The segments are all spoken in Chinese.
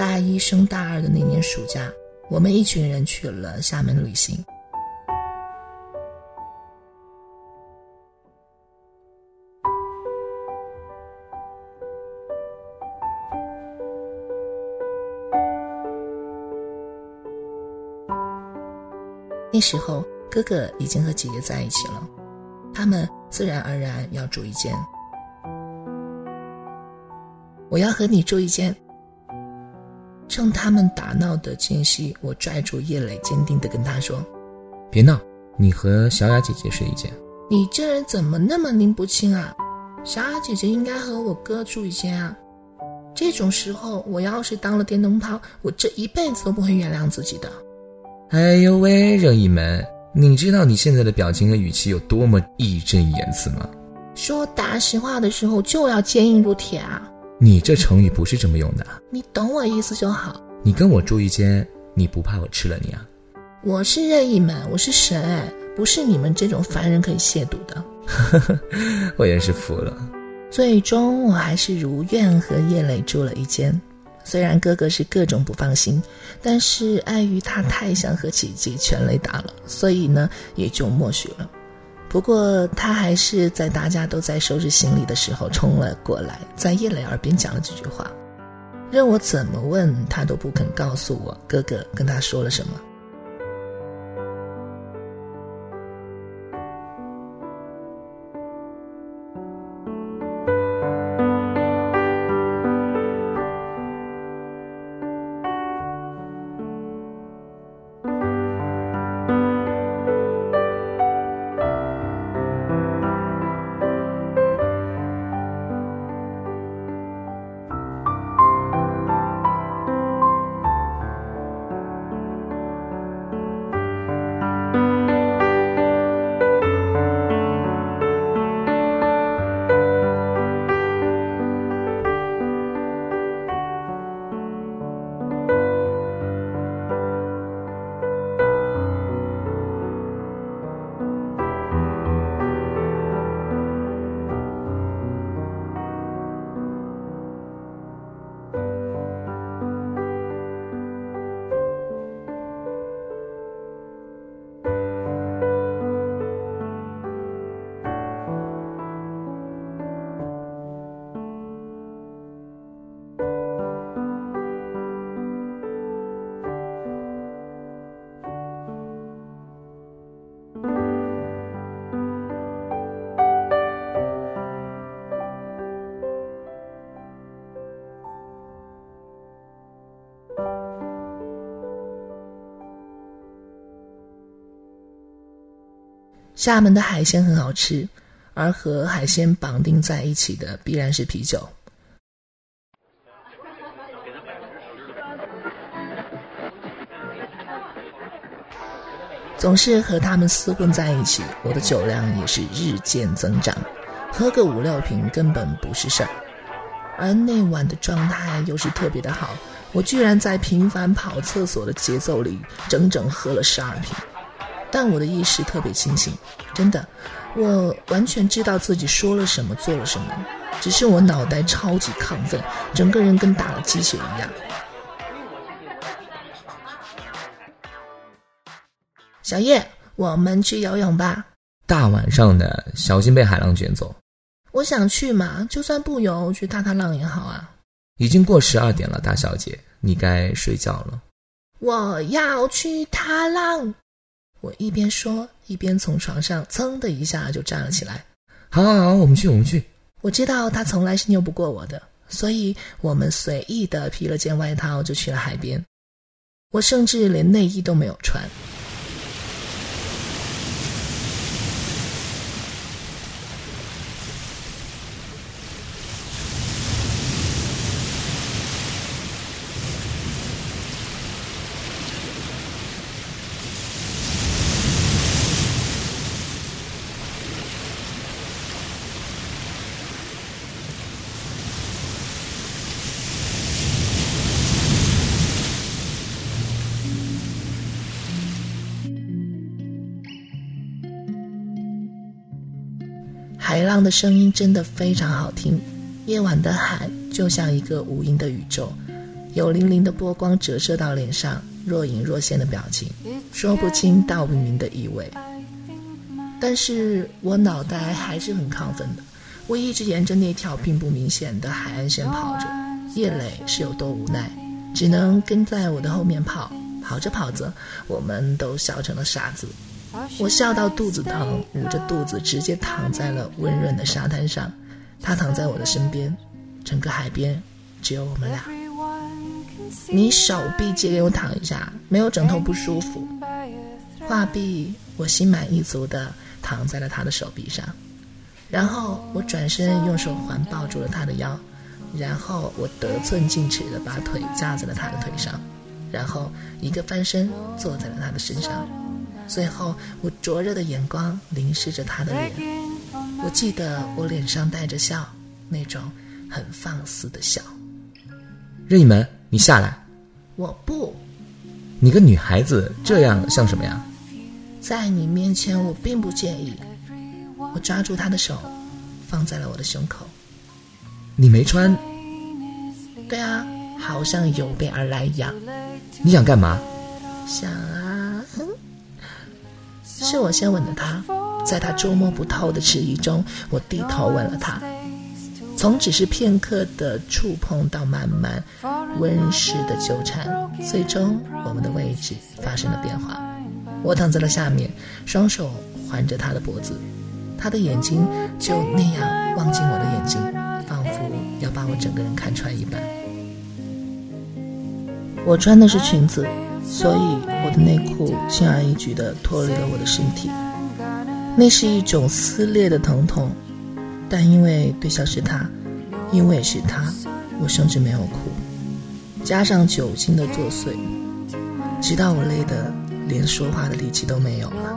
大一升大二的那年暑假，我们一群人去了厦门旅行。那时候，哥哥已经和姐姐在一起了，他们自然而然要住一间。我要和你住一间。趁他们打闹的间隙，我拽住叶磊，坚定的跟他说：“别闹，你和小雅姐姐睡一间。”你这人怎么那么拎不清啊？小雅姐姐应该和我哥住一间啊！这种时候，我要是当了电灯泡，我这一辈子都不会原谅自己的。哎呦喂，任意门，你知道你现在的表情和语气有多么义正言辞吗？说大实话的时候就要坚硬如铁啊！你这成语不是这么用的，你懂我意思就好。你跟我住一间，你不怕我吃了你啊？我是任意门，我是神，不是你们这种凡人可以亵渎的。我也是服了。最终我还是如愿和叶磊住了一间，虽然哥哥是各种不放心，但是碍于他太想和姐姐全雷打了，所以呢也就默许了。不过他还是在大家都在收拾行李的时候冲了过来，在叶磊耳边讲了几句话，任我怎么问他都不肯告诉我哥哥跟他说了什么。厦门的海鲜很好吃，而和海鲜绑定在一起的必然是啤酒。总是和他们厮混在一起，我的酒量也是日渐增长，喝个五六瓶根本不是事儿。而那晚的状态又是特别的好，我居然在频繁跑厕所的节奏里，整整喝了十二瓶。但我的意识特别清醒，真的，我完全知道自己说了什么，做了什么，只是我脑袋超级亢奋，整个人跟打了鸡血一样。小叶，我们去游泳吧。大晚上的，小心被海浪卷走。我想去嘛，就算不游，去踏踏浪也好啊。已经过十二点了，大小姐，你该睡觉了。我要去踏浪。我一边说，一边从床上噌的一下就站了起来。好，好，好，我们去，我们去。我知道他从来是拗不过我的，所以我们随意的披了件外套就去了海边。我甚至连内衣都没有穿。海浪的声音真的非常好听，夜晚的海就像一个无垠的宇宙，有粼粼的波光折射到脸上，若隐若现的表情，说不清道不明的意味。但是我脑袋还是很亢奋的，我一直沿着那条并不明显的海岸线跑着。叶磊是有多无奈，只能跟在我的后面跑。跑着跑着，我们都笑成了傻子。我笑到肚子疼，捂着肚子直接躺在了温润的沙滩上。他躺在我的身边，整个海边只有我们俩。你手臂借给我躺一下，没有枕头不舒服。画壁，我心满意足地躺在了他的手臂上，然后我转身用手环抱住了他的腰，然后我得寸进尺地把腿架在了他的腿上，然后一个翻身坐在了他的身上，最后我灼热的眼光凝视着他的脸。我记得我脸上带着笑，那种很放肆的笑。任意门，你下来！我不，你个女孩子这样像什么呀？在你面前我并不介意。我抓住他的手，放在了我的胸口。你没穿？对啊，好像有备而来一样。你想干嘛？想啊，是我先吻的他，在他捉摸不透的迟疑中，我低头吻了他。从只是片刻的触碰到慢慢温湿的纠缠，最终我们的位置发生了变化。我躺在了下面，双手环着他的脖子，他的眼睛就那样望进我的眼睛，仿佛要把我整个人看穿一般。我穿的是裙子，所以我的内裤轻而易举地脱离了我的身体。那是一种撕裂的疼痛。但因为对象是他，因为是他，我甚至没有哭。加上酒精的作祟，直到我累得连说话的力气都没有了。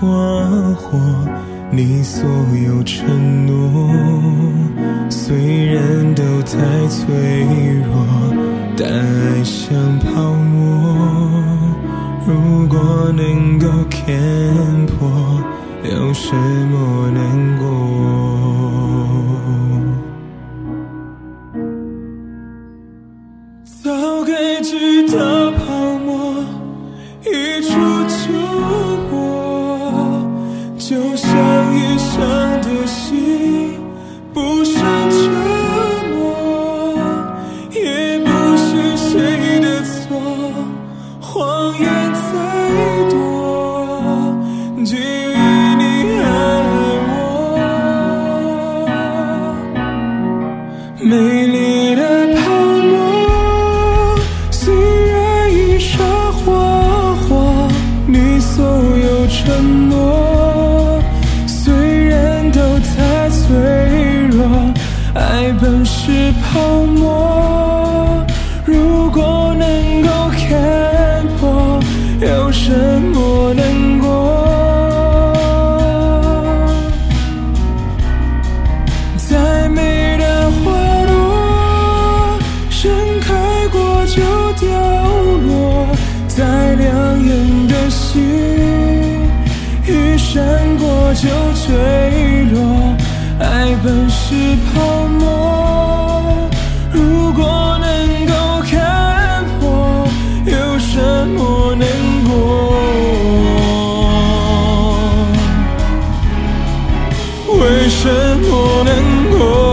花火，你所有承诺虽然都太脆弱，但爱像泡沫。如果能够看破，有什么难过？是泡沫如果能够看破有什么难过再美的花朵盛开过就凋落再亮眼的星一闪过就坠落爱本是泡沫。什么难过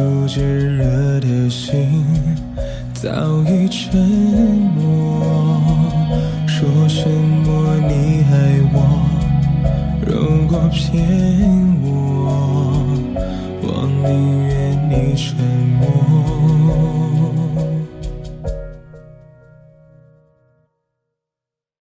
如炙热的心早已沉默说什么你爱我如果骗我我宁愿你沉默。